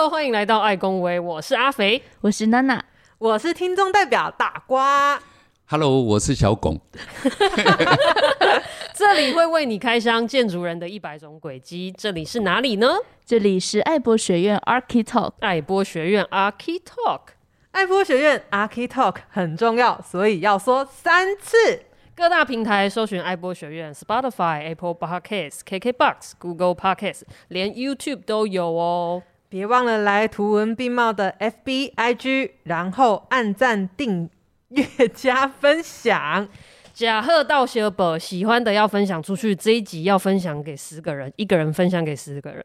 Hello，欢迎来到爱公威，我是阿肥，我是娜娜，我是听众代表大瓜。Hello，我是小巩。这里会为你开箱建筑人的一百种轨迹。这里是哪里呢？这里是爱博学院 Archi-Talk。爱博学院 Archi-Talk。爱博学院 Archi-Talk 很重要，所以要说三次。各大平台搜寻爱博学院，Spotify、Apple Podcasts、KKBox、Google Podcasts，连 YouTube 都有哦。别忘了来图文并茂的 FB、IG，然后按赞、订阅、加分享。假贺到小宝，喜欢的要分享出去。这一集要分享给十个人，一个人分享给十个人。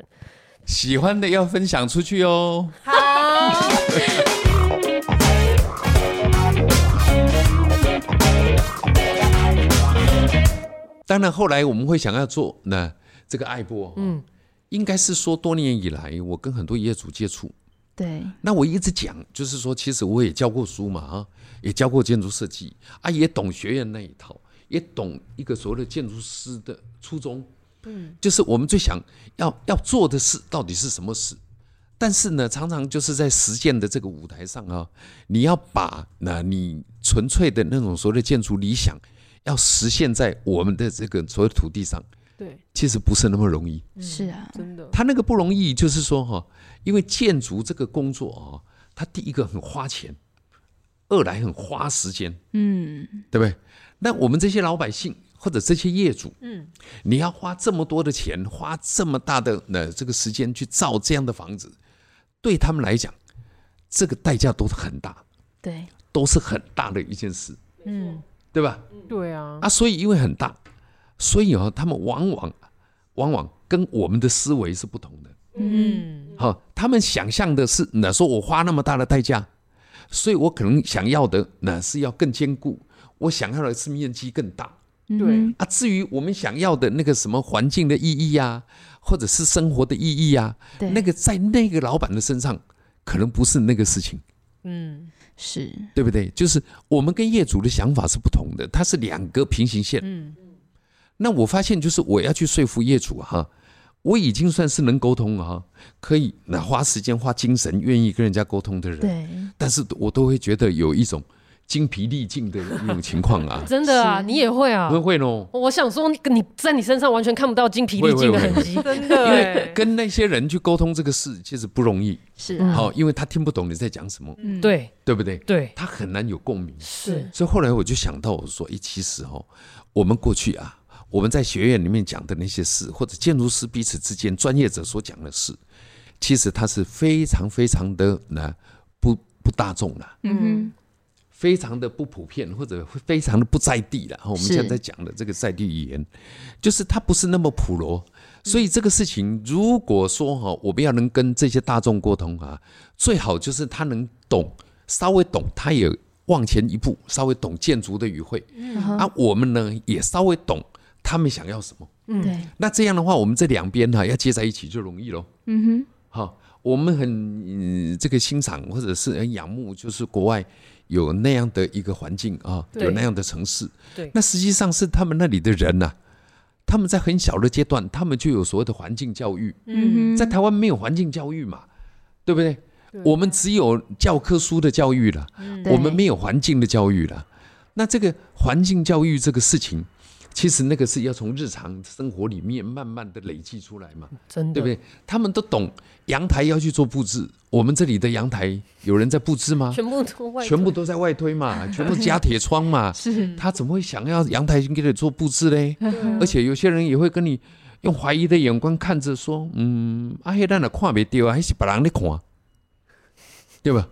喜欢的要分享出去哦。好。当然，后来我们会想要做那这个爱播，嗯，应该是说多年以来，我跟很多业主接触，对，那我一直讲，就是说，其实我也教过书嘛，啊，也教过建筑设计，啊，也懂学院那一套，也懂一个所谓的建筑师的初衷，嗯，就是我们最想要要做的事到底是什么事，但是呢，常常就是在实践的这个舞台上啊，你要把那你纯粹的那种所谓的建筑理想。要实现在我们的这个所有土地上，对，其实不是那么容易。是啊，真的。他那个不容易，就是说哈，因为建筑这个工作啊，它第一个很花钱，二来很花时间，嗯，对不对？那我们这些老百姓或者这些业主，嗯，你要花这么多的钱，花这么大的那这个时间去造这样的房子，对他们来讲，这个代价都是很大，对，都是很大的一件事，嗯。对吧？对啊，啊，所以因为很大，所以哦，他们往往往往跟我们的思维是不同的。嗯，好，他们想象的是，那说我花那么大的代价，所以我可能想要的那是要更坚固，我想要的是面积更大。对啊，至于我们想要的那个什么环境的意义啊，或者是生活的意义啊，那个在那个老板的身上可能不是那个事情。嗯。是对不对？就是我们跟业主的想法是不同的，它是两个平行线。嗯，那我发现就是我要去说服业主哈，我已经算是能沟通了哈，可以那花时间花精神，愿意跟人家沟通的人。对，但是我都会觉得有一种。精疲力尽的那种情况啊，真的啊，你也会啊，会会哦。我想说，你在你身上完全看不到精疲力尽的痕迹，真的。因为跟那些人去沟通这个事，其实不容易。是，好，因为他听不懂你在讲什么，嗯，对，对不对？对，他很难有共鸣。是，所以后来我就想到，我说，哎，其实哦，我们过去啊，我们在学院里面讲的那些事，或者建筑师彼此之间专业者所讲的事，其实它是非常非常的呢不不大众的。嗯。非常的不普遍，或者非常的不在地了。我们现在讲的这个在地语言，就是它不是那么普罗。所以这个事情，如果说哈，我们要能跟这些大众沟通啊，最好就是他能懂，稍微懂，他也往前一步，稍微懂建筑的语汇。嗯，啊，我们呢也稍微懂他们想要什么。嗯，对。那这样的话，我们这两边哈要接在一起就容易喽。嗯哼。好，我们很这个欣赏或者是很仰慕，就是国外。有那样的一个环境啊，有那样的城市，对，那实际上是他们那里的人呐、啊，他们在很小的阶段，他们就有所谓的环境教育。嗯，在台湾没有环境教育嘛，对不对？对，我们只有教科书的教育了，我们没有环境的教育了。那这个环境教育这个事情。其实那个是要从日常生活里面慢慢的累积出来嘛，真的，对不对？他们都懂阳台要去做布置，我们这里的阳台有人在布置吗？全部都外，全部都在外推嘛，全部加铁窗嘛。是，他怎么会想要阳台给你做布置嘞？而且有些人也会跟你用怀疑的眼光看着说：“嗯，阿黑蛋的看没掉啊，还是别人在看，对吧？”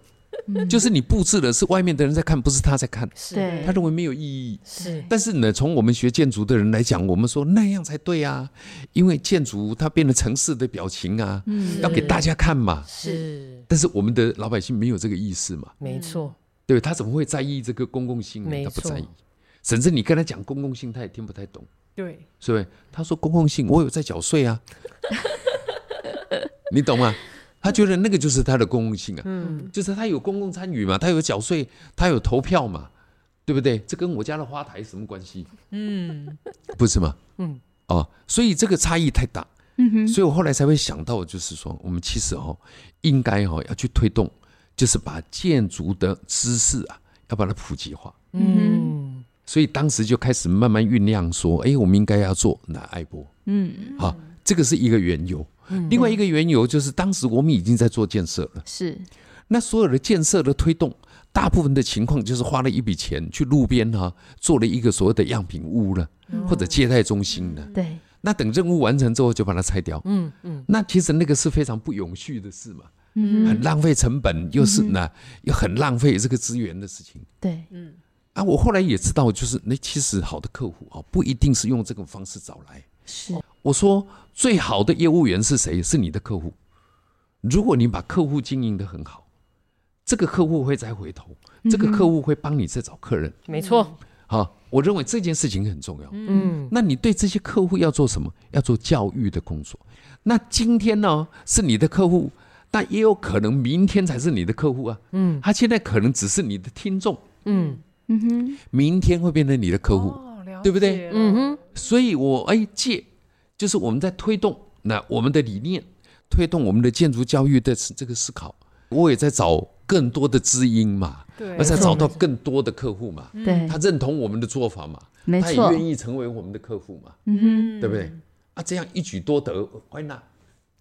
就是你布置的是外面的人在看，不是他在看。是，他认为没有意义。是，但是呢，从我们学建筑的人来讲，我们说那样才对啊，因为建筑它变成城市的表情啊，要给大家看嘛。是，但是我们的老百姓没有这个意识嘛。没错，对，他怎么会在意这个公共性呢？他不在意，甚至你跟他讲公共性，他也听不太懂。对，所以他说公共性，我有在缴税啊，你懂吗？他觉得那个就是他的公共性啊，嗯，就是他有公共参与嘛，他有缴税，他有投票嘛，对不对？这跟我家的花台什么关系？嗯，不是吗？嗯，哦，所以这个差异太大。嗯哼，所以我后来才会想到，就是说，我们其实哦，应该哦要去推动，就是把建筑的知识啊，要把它普及化。嗯，所以当时就开始慢慢酝酿，说，哎，我们应该要做那爱波。嗯，好，这个是一个缘由。另外一个缘由就是，当时我们已经在做建设了。是，那所有的建设的推动，大部分的情况就是花了一笔钱去路边哈、啊，做了一个所谓的样品屋了，或者接待中心了。对，那等任务完成之后就把它拆掉。嗯嗯，那其实那个是非常不永续的事嘛，嗯很浪费成本，又是呢又很浪费这个资源的事情。对，嗯啊，我后来也知道，就是那其实好的客户啊，不一定是用这种方式找来。是，我说最好的业务员是谁？是你的客户。如果你把客户经营的很好，这个客户会再回头，这个客户会帮你再找客人。没错，好，我认为这件事情很重要。嗯，那你对这些客户要做什么？要做教育的工作。那今天呢是你的客户，但也有可能明天才是你的客户啊。嗯，他现在可能只是你的听众，嗯嗯哼，明天会变成你的客户。哦对不对嗯哼，所以我哎借，就是我们在推动那我们的理念，推动我们的建筑教育的这个思考，我也在找更多的知音嘛，对而且找到更多的客户嘛，对他，认同我们的做法嘛，没错他也愿，意成为我们的客户嘛，嗯对不对？啊，这样一举多得，why not？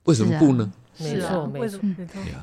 为什么不呢？没是啊错没错，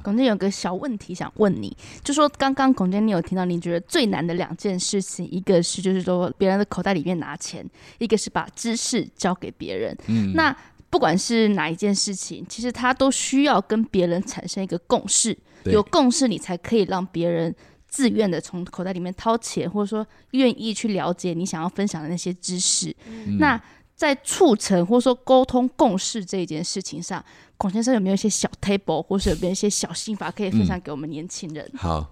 龚建有个小问题想问你，就说刚刚龚建你有听到，你觉得最难的两件事情，一个是就是说别人的口袋里面拿钱，一个是把知识交给别人。嗯，那不管是哪一件事情，其实它都需要跟别人产生一个共识，有共识你才可以让别人自愿的从口袋里面掏钱，或者说愿意去了解你想要分享的那些知识。嗯。那在促成或者说沟通共识这一件事情上，龚先生有没有一些小 table，或是有没有一些小心法可以分享给我们年轻人？好，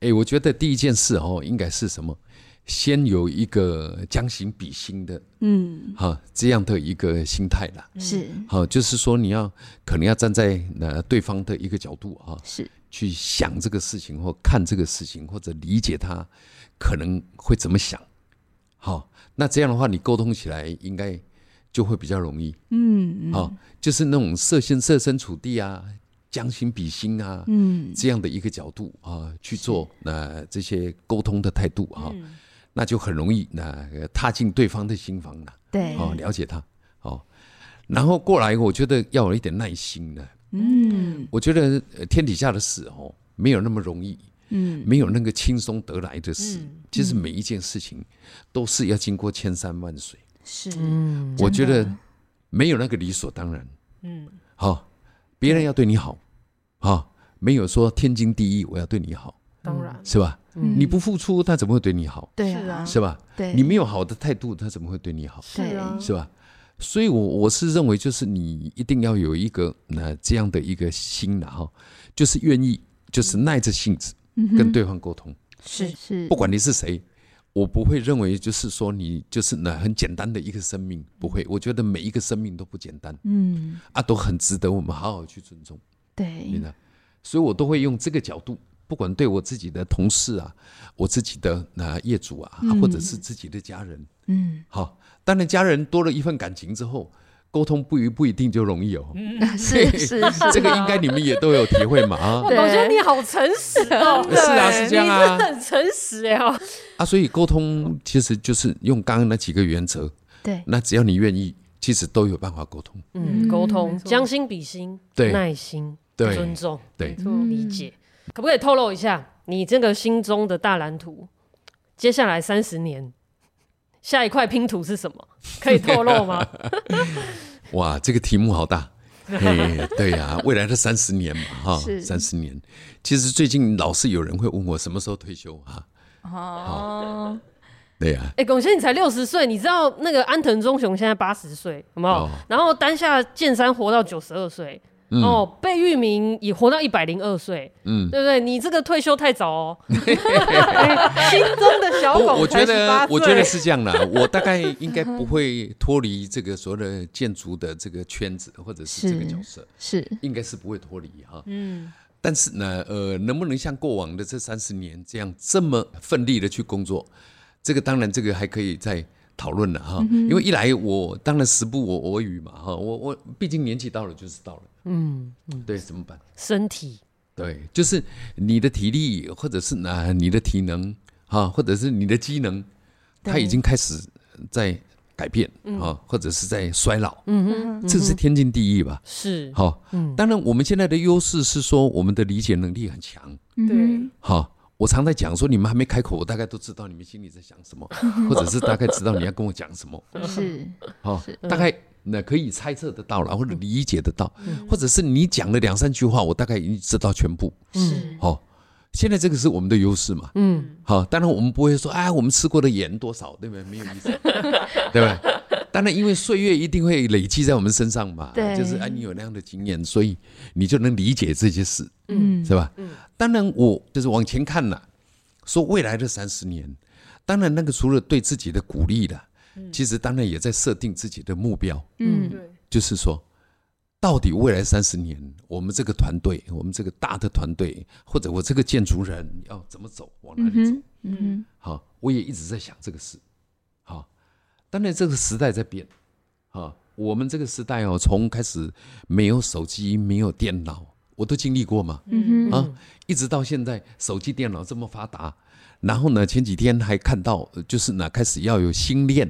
哎，我觉得第一件事哦，应该是什么？先有一个将心比心的，嗯，哈，这样的一个心态啦。是好，就是说你要可能要站在呃对方的一个角度啊，是，去想这个事情或看这个事情，或者理解他可能会怎么想。好，那这样的话你沟通起来应该就会比较容易。嗯好，就是那种设身设身处地啊，将心比心啊，嗯，这样的一个角度啊去做呃这些沟通的态度啊，那就很容易那、呃踏进对方的心房了。对，哦，了解他，哦，然后过来，我觉得要有一点耐心的。嗯我觉得呃天底下的事哦，没有那么容易，嗯，没有那个轻松得来的事。嗯其实每一件事情都是要经过千山万水。是，嗯，我觉得没有那个理所当然。嗯，好、别人要对你好，好、没有说天经地义我要对你好，当然。是吧？嗯。你不付出，他怎么会对你好？对是啊。是吧？对，你没有好的态度，他怎么会对你好？是啊，是吧？所以我，我我是认为，就是你一定要有一个那这样的一个心然哈，就是愿意，就是耐着性子跟对方沟通，是。是。不管你是谁，我不会认为就是说你就是那很简单的一个生命，不会，我觉得每一个生命都不简单。嗯，啊，都很值得我们好好去尊重，对？所以我都会用这个角度，不管对我自己的同事啊，我自己的那业主啊，或者是自己的家人。嗯，好，当然家人多了一份感情之后，沟通不一不一定就容易哦。是是 是，这个应该你们也都有体会嘛啊？我觉得你好诚实哦，是啊是这样啊。你真的很诚实哎哦，啊！所以沟通其实就是用刚刚那几个原则，对，那只要你愿意，其实都有办法沟通。嗯，沟通，将心比心，对。耐心，对。尊重，对，错理解，可不可以透露一下你这个心中的大蓝图？接下来三十年，下一块拼图是什么？可以透露吗？哇，这个题目好大。嘿对呀、未来的三十年嘛，哈，三十年。其实最近老是有人会问我什么时候退休哈。哦，对呀、哎、龚先生你才六十岁，你知道那个安藤忠雄现在八十岁，有没有？哦然后丹下健三活到九十二岁，嗯哦，贝聿铭也活到一百零二岁，嗯。对不对？你这个退休太早哦。心中的小狗才我觉得18，岁我觉得是这样的，我大概应该不会脱离这个所谓的建筑的这个圈子，或者是这个角色，是，应该是不会脱离哈。嗯，但是呢，呃，能不能像过往的这三十年这样这么奋力的去工作，这个当然这个还可以再讨论了哈，因为一来我当然时不我我与嘛哈，我我毕竟年纪到了就是到了，嗯嗯，对，怎么办？身体。对，就是你的体力或者是啊你的体能哈，或者是你的机能，它已经开始在改变啊，或者是在衰老，嗯哼，这是天经地义吧？是，好，当然我们现在的优势是说我们的理解能力很强，对，好。我常在讲说，你们还没开口，我大概都知道你们心里在想什么，或者是大概知道你要跟我讲什么。是，好，大概那可以猜测得到了，或者理解得到，或者是你讲了两三句话，我大概已经知道全部。是，好，现在这个是我们的优势嘛？嗯，好，当然我们不会说，哎，我们吃过的盐多少，对不对？没有意思，对吧？当然，因为岁月一定会累积在我们身上嘛，对，就是啊，你有那样的经验，所以你就能理解这些事，嗯，是吧？嗯，当然我就是往前看了。说未来的三十年，当然那个除了对自己的鼓励的，其实当然也在设定自己的目标。嗯，对，就是说，到底未来三十年，我们这个团队，我们这个大的团队，或者我这个建筑人要怎么走，往哪里走？嗯，好，我也一直在想这个事。好，当然这个时代在变。啊，我们这个时代哦，从开始没有手机，没有电脑。我都经历过嘛，嗯啊，一直到现在手机电脑这么发达，然后呢，前几天还看到，就是呢，开始要有星链，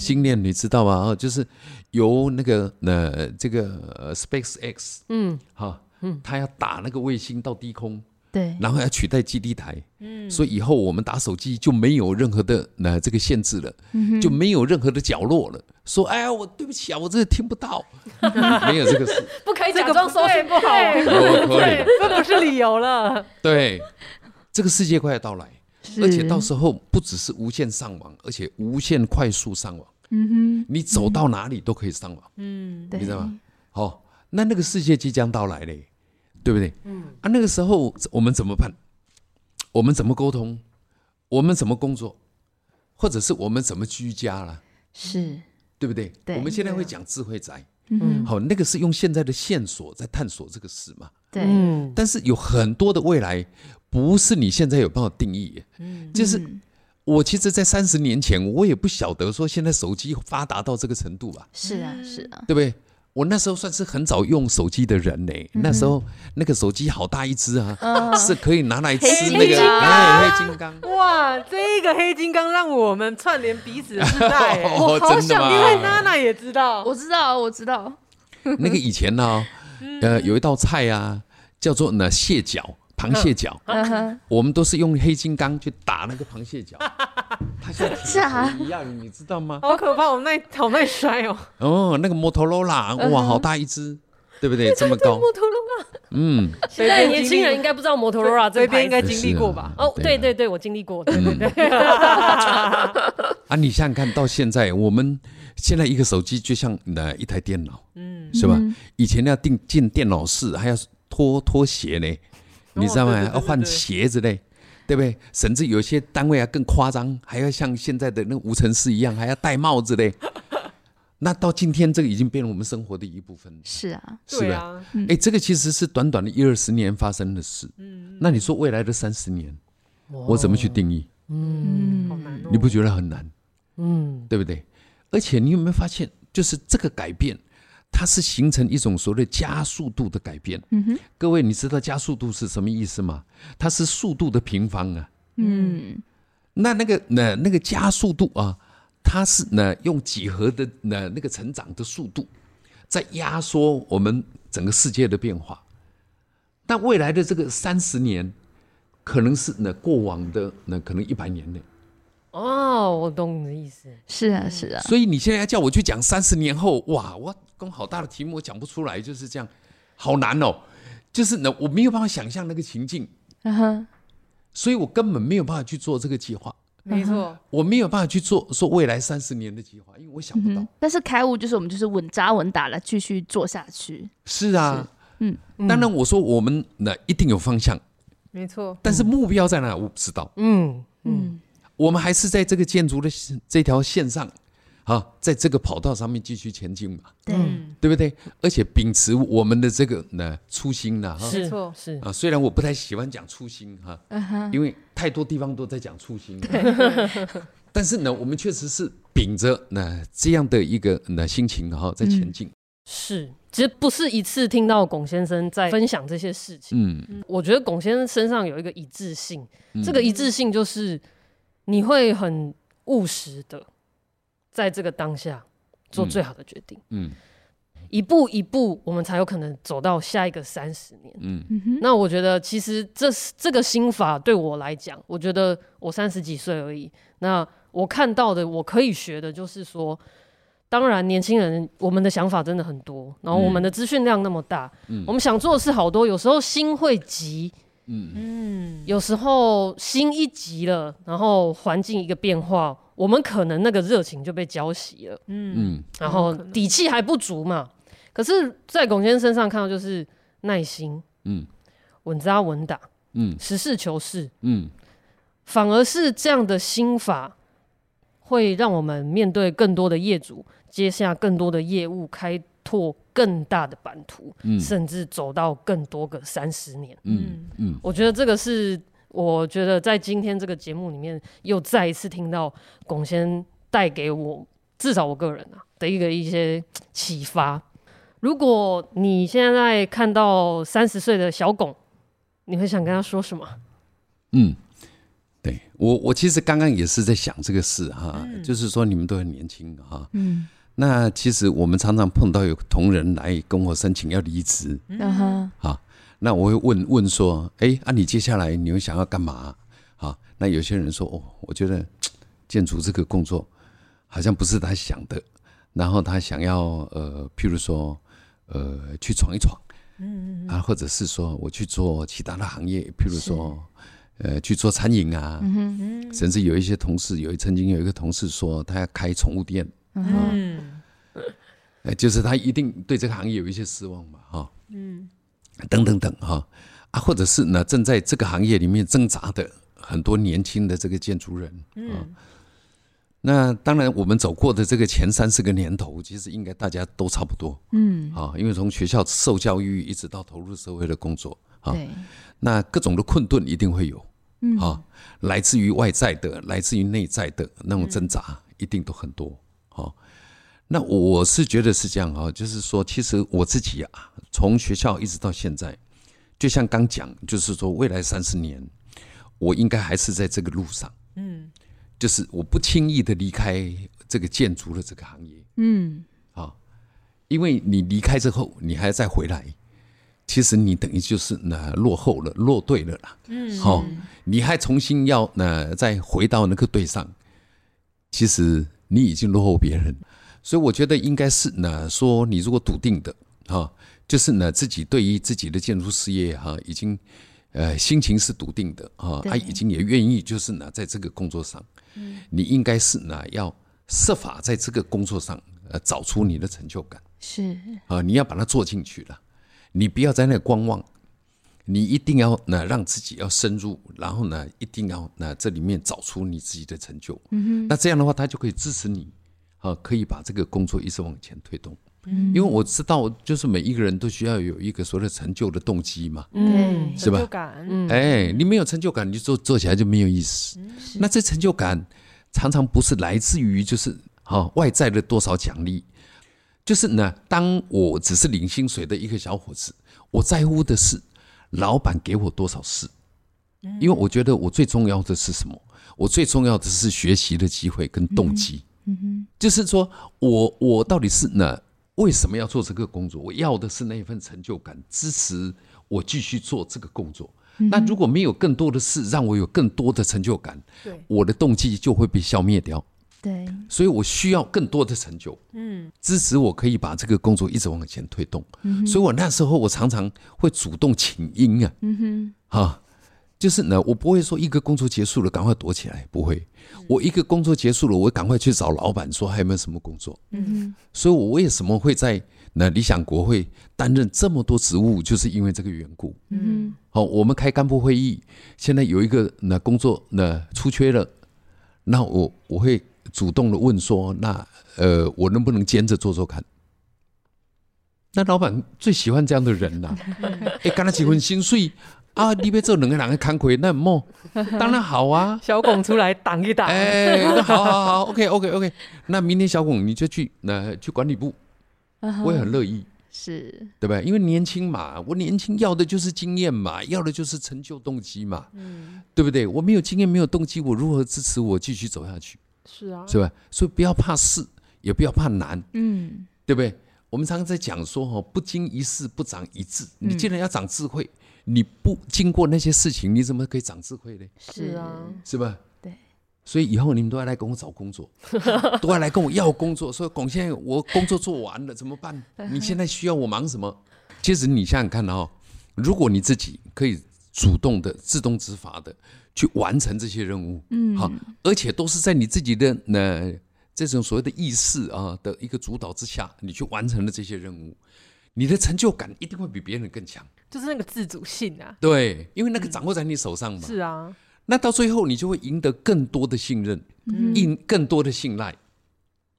星链你知道吗？啊，就是由那个呃这个 SpaceX，嗯，哈，嗯，他要打那个卫星到低空。对，然后要取代基地台，嗯，所以以后我们打手机就没有任何的那这个限制了，嗯就没有任何的角落了。说，哎呀，我对不起啊，我真的听不到，没有这个事，不可以假装收讯不好，对，这不是理由了。对，这个世界快要到来，而且到时候不只是无线上网，而且无限快速上网，嗯哼，你走到哪里都可以上网，嗯，你知道吗？好，那那个世界即将到来嘞。对不对？嗯啊，那个时候我们怎么办？我们怎么沟通？我们怎么工作？或者是我们怎么居家了？是，对不对？对，我们现在会讲智慧宅，嗯，好，那个是用现在的线索在探索这个事嘛。对，但是有很多的未来，不是你现在有办法定义。嗯，就是我其实，在三十年前，我也不晓得说现在手机发达到这个程度吧。是啊，是啊，对不对？我那时候算是很早用手机的人呢。那时候那个手机好大一只啊，是可以拿来吃那个哎黑金刚。哇，这个黑金刚让我们串联彼此的时代。我好想，因为娜娜也知道，我知道，我知道。那个以前呢，呃，有一道菜啊，叫做呢蟹脚。螃蟹脚，我们都是用黑金刚去打那个螃蟹脚，它像铁一样，你知道吗？好可怕，我那好耐摔哦。哦，那个摩托罗拉，哇，好大一只，对不对？这么高。摩托罗拉，嗯，现在年轻人应该不知道摩托罗拉这边应该经历过吧？哦，对对对，我经历过。对对对。啊，你想想看到现在，我们现在一个手机就像那一台电脑，嗯，是吧？以前要进进电脑室还要脱脱鞋呢。你知道吗？要换鞋子嘞，对不对？甚至有些单位啊更夸张，还要像现在的那个无尘室一样，还要戴帽子嘞。那到今天，这个已经变成我们生活的一部分。是啊，是吧？哎，这个其实是短短的一二十年发生的事。嗯。那你说未来的三十年，我怎么去定义？嗯，好难哦。你不觉得很难？嗯，对不对？而且你有没有发现，就是这个改变。它是形成一种所谓加速度的改变。嗯哼，各位，你知道加速度是什么意思吗？它是速度的平方啊。嗯，那那个那那个加速度啊，它是呢用几何的那那个成长的速度，在压缩我们整个世界的变化。但未来的这个三十年，可能是那过往的那可能一百年内。哦，我懂你的意思。是啊，是啊。所以你现在要叫我去讲三十年后，哇，我。跟好大的题目，我讲不出来，就是这样，好难哦。就是呢，我没有办法想象那个情境，嗯哼，所以我根本没有办法去做这个计划。没错，我没有办法去做说未来三十年的计划，因为我想不到。但是开悟就是我们就是稳扎稳打的继续做下去。是啊，嗯，当然我说我们那一定有方向，没错，但是目标在哪我不知道。嗯嗯，我们还是在这个建筑的这条线上。啊，在这个跑道上面继续前进嘛，对，对不对？而且秉持我们的这个呢初心呢，是是。啊，虽然我不太喜欢讲初心哈，因为太多地方都在讲初心，但是呢，我们确实是秉着那这样的一个那心情哈，在前进。是，其实不是一次听到龚先生在分享这些事情。嗯，我觉得龚先生身上有一个一致性，嗯。这个一致性就是你会很务实的，在这个当下做最好的决定。嗯一步一步，我们才有可能走到下一个三十年。嗯那我觉得，其实这这个心法对我来讲，我觉得我三十几岁而已。那我看到的，我可以学的，就是说，当然年轻人我们的想法真的很多，然后我们的资讯量那么大，嗯我们想做的事好多，有时候心会急，嗯。嗯，有时候心一急了，然后环境一个变化，我们可能那个热情就被浇熄了。嗯。嗯。然后底气还不足嘛。可是，在龚先生身上看到就是耐心、嗯。稳扎稳打、嗯。实事求是，嗯。反而是这样的心法，会让我们面对更多的业主，接下更多的业务，开拓更大的版图，嗯甚至走到更多个三十年。嗯嗯我觉得这个是，我觉得在今天这个节目里面，又再一次听到巩先带给我，至少我个人啊的一个一些启发。如果你现在看到三十岁的小巩，你会想跟他说什么？嗯，对我我其实刚刚也是在想这个事哈，就是说你们都很年轻哈，嗯，那其实我们常常碰到有同仁来跟我申请要离职，嗯哼，好，那我会问问说，哎，啊，你接下来你会想要干嘛？啊，那有些人说，哦，我觉得建筑这个工作好像不是他想的，然后他想要呃，譬如说，呃，去闯一闯，嗯啊，或者是说我去做其他的行业，譬如说，呃，去做餐饮啊，嗯。甚至有一些同事，有曾经有一个同事说他要开宠物店，嗯呃，就是他一定对这个行业有一些失望嘛，哈，嗯，等等等哈，啊，或者是呢正在这个行业里面挣扎的很多年轻的这个建筑人，嗯，那当然我们走过的这个前三十个年头，其实应该大家都差不多，嗯，啊，因为从学校受教育一直到投入社会的工作，啊，对，那各种的困顿一定会有，嗯。啊，来自于外在的，来自于内在的那种挣扎，一定都很多，好。那我是觉得是这样哈，就是说，其实我自己啊，从学校一直到现在，就像刚讲，就是说，未来三十年，我应该还是在这个路上，嗯。就是我不轻易的离开这个建筑的这个行业嗯，啊，因为你离开之后，你还要再回来，其实你等于就是那落后了，落队了啦，嗯，好，你还重新要那再回到那个队上，其实你已经落后别人，所以我觉得应该是呢，说你如果笃定的哈，就是呢自己对于自己的建筑事业哈，已经呃心情是笃定的啊，他已经也愿意就是呢在这个工作上，嗯。你应该是呢要设法在这个工作上呃找出你的成就感。是，啊，你要把它做进去了，你不要在那观望。你一定要呢，让自己要深入，然后呢，一定要那这里面找出你自己的成就。嗯那这样的话，他就可以支持你，啊，可以把这个工作一直往前推动。嗯，因为我知道，就是每一个人都需要有一个所谓的成就的动机嘛。嗯，是吧成就感，嗯哎，你没有成就感，你就做做起来就没有意思。那这成就感常常不是来自于就是啊外在的多少奖励，就是呢，当我只是领薪水的一个小伙子，我在乎的是老板给我多少事，因为我觉得我最重要的是什么？我最重要的是学习的机会跟动机。嗯哼就是说我我到底是呢？为什么要做这个工作？我要的是那一份成就感，支持我继续做这个工作。那如果没有更多的事让我有更多的成就感，我的动机就会被消灭掉。对，所以我需要更多的成就，嗯支持我可以把这个工作一直往前推动。嗯所以我那时候我常常会主动请缨啊，嗯哼哈，就是呢，我不会说一个工作结束了赶快躲起来，不会。我一个工作结束了，我赶快去找老板说还有没有什么工作。嗯哼，嗯所以我为什么会在那理想国会担任这么多职务，就是因为这个缘故。哼，嗯好，我们开干部会议，现在有一个那工作那出缺了，那我我会主动的问说，那呃，我能不能兼着做做看？那老板最喜欢这样的人呐、啊，哎，干了几份薪水啊，你别做两个人的工课，那么当然好啊。小巩出来挡一挡，哎、欸，好好好，OK OK OK。那明天小巩你就去那、呃、去管理部，我也很乐意，是对不对？因为年轻嘛，我年轻要的就是经验嘛，要的就是成就动机嘛，嗯，对不对？我没有经验，没有动机，我如何支持我继续走下去？是啊，是吧？所以不要怕事，也不要怕难，嗯，对不对？我们常常在讲说哈，不经一事不长一智。你既然要长智慧，你不经过那些事情，你怎么可以长智慧呢？是啊，是吧？对。所以以后你们都要来跟我找工作，都要来跟我要工作。说龚先生，我工作做完了怎么办？你现在需要我忙什么？其实你想想看哦，如果你自己可以主动的、自动自发的去完成这些任务，嗯，好，而且都是在你自己的那。这种所谓的意识啊的一个主导之下，你去完成了这些任务，你的成就感一定会比别人更强，就是那个自主性啊。对，因为那个掌握在你手上嘛。是啊，那到最后你就会赢得更多的信任，赢更多的信赖。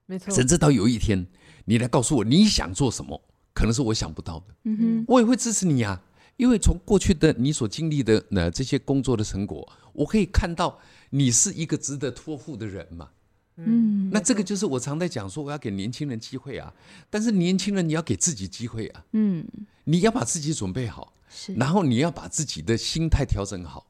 没错。甚至到有一天，你来告诉我你想做什么，可能是我想不到的。嗯哼，我也会支持你啊，因为从过去的你所经历的呢这些工作的成果，我可以看到你是一个值得托付的人嘛。嗯，那这个就是我常在讲说，我要给年轻人机会啊，但是年轻人你要给自己机会啊，嗯，你要把自己准备好，是，然后你要把自己的心态调整好，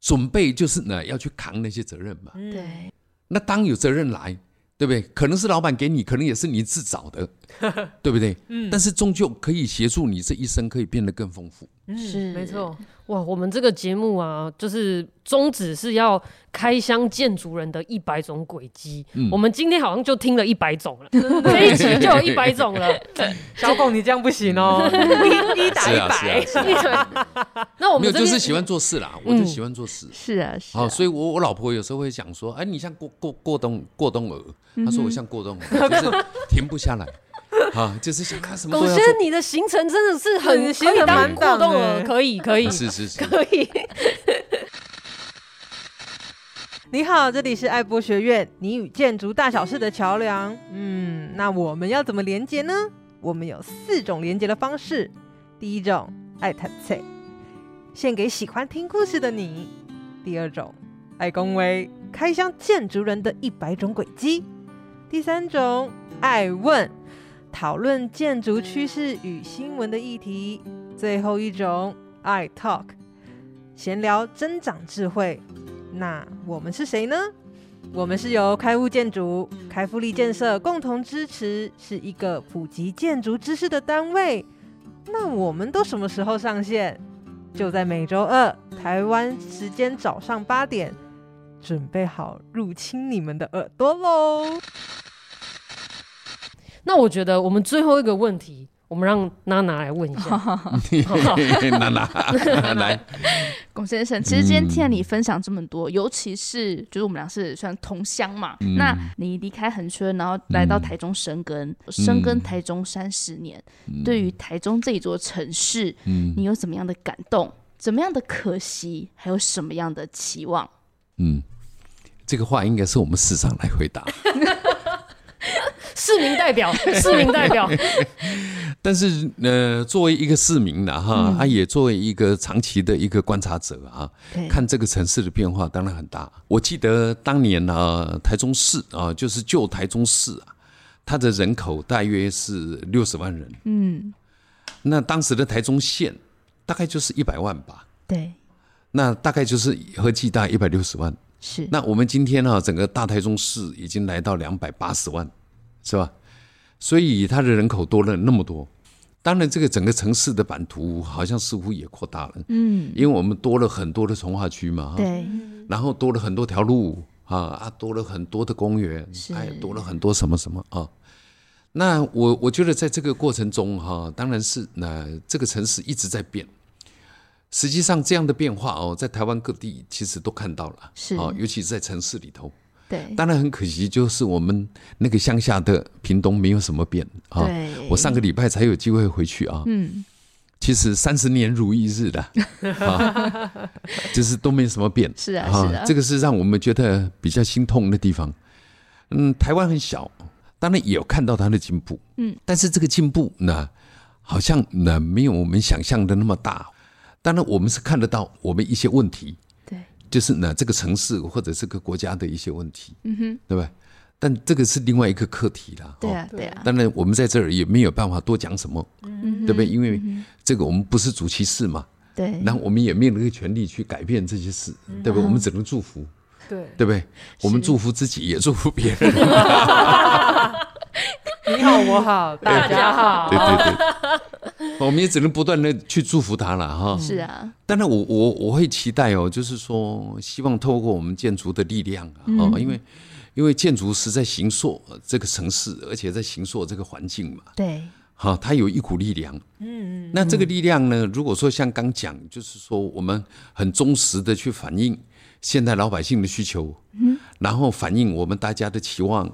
准备就是呢要去扛那些责任嘛，对，那当有责任来，对不对？可能是老板给你，可能也是你自找的，对不对？嗯，但是终究可以协助你这一生可以变得更丰富，是没错。哇，我们这个节目啊，就是宗旨是要开箱建筑人的一百种轨迹。嗯、我们今天好像就听了一百种了，这一集就有一百种了。小孔，你这样不行哦，一一打一百。那我们没有就是喜欢做事啦，我就喜欢做事。是啊，是啊。好，所以我我老婆有时候会讲说，哎，你像过过过冬过冬鹅，她说我像过冬鹅，就是停不下来。啊，就是想看什么？狗先生，你的行程真的是很可以当过动了，可以，可以，是是是，可以。你好，这里是爱博学院，你与建筑大小事的桥梁。嗯，那我们要怎么连接呢？我们有四种连接的方式。第一种，爱谈菜，献给喜欢听故事的你。第二种，爱恭维，开箱建筑人的一百种轨迹。第三种，爱问。讨论建筑趋势与新闻的议题，最后一种爱 talk，闲聊增长智慧。那我们是谁呢？我们是由开物建筑、开复力建设共同支持，是一个普及建筑知识的单位。那我们都什么时候上线？就在每周二台湾时间早上八点，准备好入侵你们的耳朵喽！那我觉得我们最后一个问题，我们让娜娜来问一下。娜娜 来，龚先生，其实今天听了你分享这么多，嗯、尤其是就是我们俩是算同乡嘛。嗯、那你离开恒春，然后来到台中生根，生根、嗯、台中三十年，嗯、对于台中这一座城市，嗯、你有怎么样的感动？怎么样的可惜？还有什么样的期望？嗯，这个话应该是我们市长来回答。市民代表，市民代表。但是，呃，作为一个市民呢，哈，他也作为一个长期的一个观察者啊，看这个城市的变化当然很大。我记得当年呢，台中市啊，就是旧台中市啊，它的人口大约是六十万人。嗯，那当时的台中县大概就是一百万吧。对，那大概就是合计大概一百六十万。是。那我们今天呢，整个大台中市已经来到两百八十万。是吧？所以它的人口多了那么多，当然这个整个城市的版图好像似乎也扩大了，嗯，因为我们多了很多的从化区嘛，对，然后多了很多条路啊啊，多了很多的公园，是哎，多了很多什么什么啊。那我我觉得在这个过程中哈，当然是那这个城市一直在变，实际上这样的变化哦，在台湾各地其实都看到了，是啊，尤其是在城市里头。对，当然很可惜，就是我们那个乡下的屏东没有什么变啊。对，我上个礼拜才有机会回去啊。嗯，其实三十年如一日的 啊，就是都没什么变。是啊，是啊，这个是让我们觉得比较心痛的地方。嗯，台湾很小，当然也有看到它的进步。嗯，但是这个进步呢，好像呢没有我们想象的那么大。当然我们是看得到我们一些问题，对，就是呢这个城市或者这个国家的一些问题，嗯哼，对吧？但这个是另外一个课题了。对啊，哦对啊，当然我们在这儿也没有办法多讲什么，嗯对不对？因为这个我们不是主其事嘛，对，那我们也没有那个权利去改变这些事，对不对？我们只能祝福，对，对不对？我们祝福自己，也祝福别人。你好，我好，大家好。对对对，我们也只能不断的去祝福他了哈。是啊，当然我我我会期待哦，就是说希望透过我们建筑的力量啊，哦，因为因为建筑是在形塑这个城市，而且在形塑这个环境嘛。对，好，它有一股力量。嗯嗯。那这个力量呢，如果说像刚讲，就是说我们很忠实的去反映现代老百姓的需求，嗯，然后反映我们大家的期望。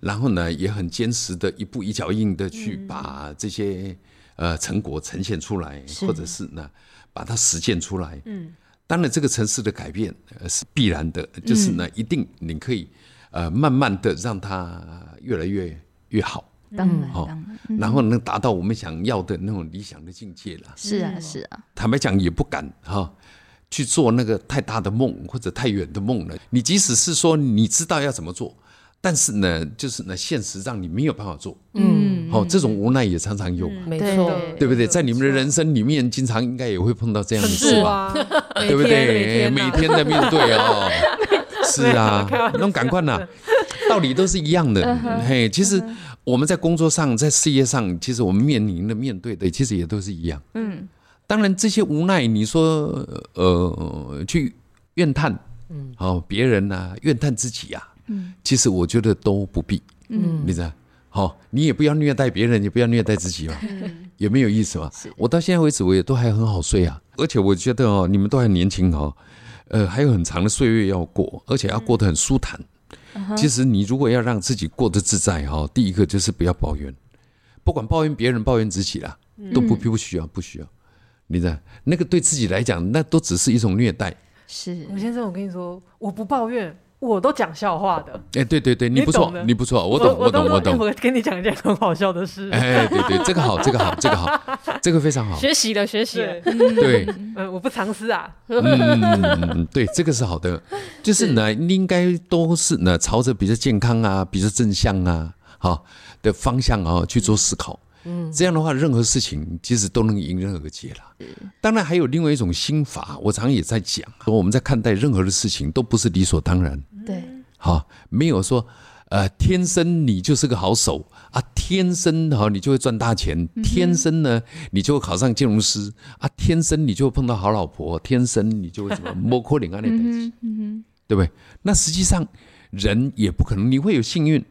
然后呢，也很坚实的一步一脚印的去把这些呃成果呈现出来，或者是呢把它实践出来。嗯，当然这个城市的改变呃是必然的，就是呢一定你可以呃慢慢的让它越来越越好。当然，好当然，然后能达到我们想要的那种理想的境界了。是啊，是啊，坦白讲也不敢哈去做那个太大的梦或者太远的梦了。你即使是说你知道要怎么做。但是呢，就是呢，现实让你没有办法做，嗯，好，这种无奈也常常有，没对。错，对不对？在你们的人生里面，经常应该也会碰到这样的事。吧，对不对？每天的面对哦，是啊，那种感官呐，道理都是一样的。嘿，其实我们在工作上，在事业上，其实我们面临的、面对的，其实也都是一样。嗯，当然这些无奈，你说呃，去怨叹，嗯，好，别人呐，怨叹自己呀。嗯，其实我觉得都不必，嗯，你知道，好，你也不要虐待别人，也不要虐待自己嘛，也没有意思嘛。我到现在为止，我也都还很好睡啊，而且我觉得哦，你们都还年轻哦，呃，还有很长的岁月要过，而且要过得很舒坦。其实你如果要让自己过得自在哈，第一个就是不要抱怨，不管抱怨别人、抱怨自己啦，都不必不需要，不需要。你知道，那个对自己来讲，那都只是一种虐待。是，吴先生，我跟你说，我不抱怨。我都讲笑话的，哎，对对对，你不错，你不错，我懂，我懂，我懂。我跟你讲一件很好笑的事。哎，对对，这个好，这个好，这个好，这个非常好。学习了，学习了。对，嗯，我不藏私啊。嗯，对，这个是好的，就是呢，应该都是呢，朝着比较健康啊，比较正向啊，好的方向啊去做思考。嗯，这样的话，任何事情其实都能迎刃而解了。当然，还有另外一种心法，我常也在讲，说我们在看待任何的事情，都不是理所当然。对，好，没有说，呃，天生你就是个好手啊，天生哈你就会赚大钱，天生呢你就会考上金融师啊，天生你就会碰到好老婆，天生你就会什么摸可怜啊那东西，对不对？那实际上人也不可能，你会有幸运。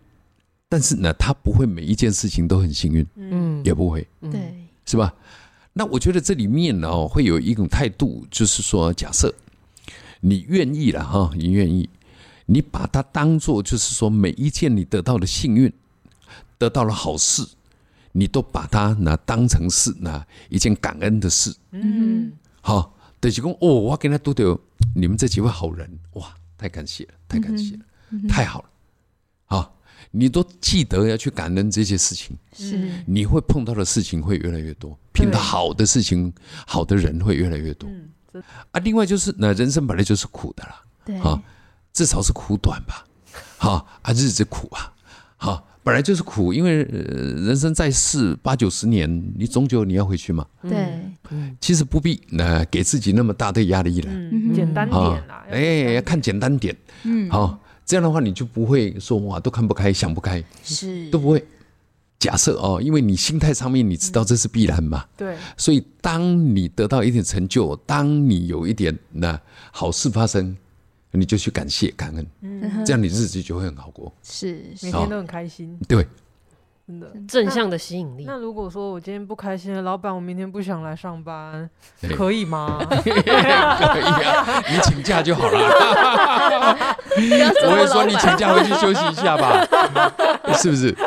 但是呢，他不会每一件事情都很幸运，嗯，也不会，对，是吧？那我觉得这里面呢，会有一种态度，就是说，假设你愿意了哈，你愿意，你把它当做就是说，每一件你得到的幸运，得到了好事，你都把它拿当成是那一件感恩的事，嗯，好，等于讲哦，我跟他都得，你们这几位好人，哇，太感谢了，太感谢了，太好了，好。你都记得要去感恩这些事情，是。你会碰到的事情会越来越多，碰到好的事情、好的人会越来越多。啊，另外就是那人生本来就是苦的啦，对，啊，至少是苦短吧，哈啊，日子苦啊，哈，本来就是苦，因为人生在世八九十年，你终究你要回去嘛，对，其实不必那给自己那么大的压力了，简单点啦，哎，要看简单点，嗯，好。这样的话，你就不会说哇，都看不开，想不开，是。都不会。假设哦，因为你心态上面你知道这是必然嘛，对。所以当你得到一点成就，当你有一点那好事发生，你就去感谢感恩，嗯，这样你日子就会很好过，是每天都很开心，对。真的正向的吸引力。那如果说我今天不开心了，老板，我明天不想来上班，可以吗？可以啊，你请假就好了。我会说你请假回去休息一下吧，是不是？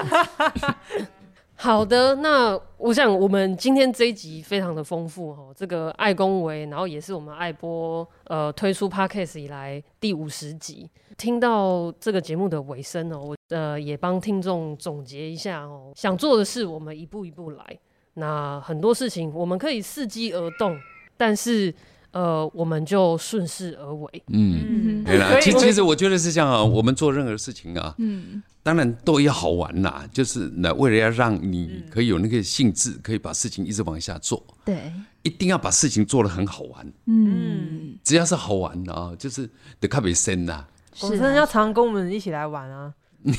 好的，那我想我们今天这一集非常的丰富哈，这个爱公维，然后也是我们爱播呃推出 Podcast 以来第五十集。听到这个节目的尾声哦，我呃也帮听众总结一下哦。想做的事，我们一步一步来。那很多事情我们可以伺机而动，但是呃，我们就顺势而为。嗯，嗯对啦。其其实我觉得是这样啊，我们做任何事情啊，嗯当然都要好玩呐，就是那为了要让你可以有那个兴致，可以把事情一直往下做，对，一定要把事情做得很好玩。嗯，只要是好玩的啊，就是得特别深呐。我真的要常跟我们一起来玩啊！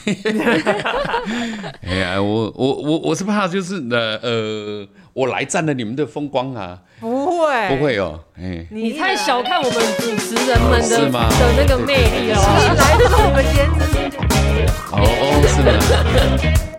哎呀，我我我我是怕就是呃呃，我来占了你们的风光啊，不会，不会哦，哎，你太小看我们主持人们的是吗的那个魅力了。你来就是我们颜值。哦哦，是吗？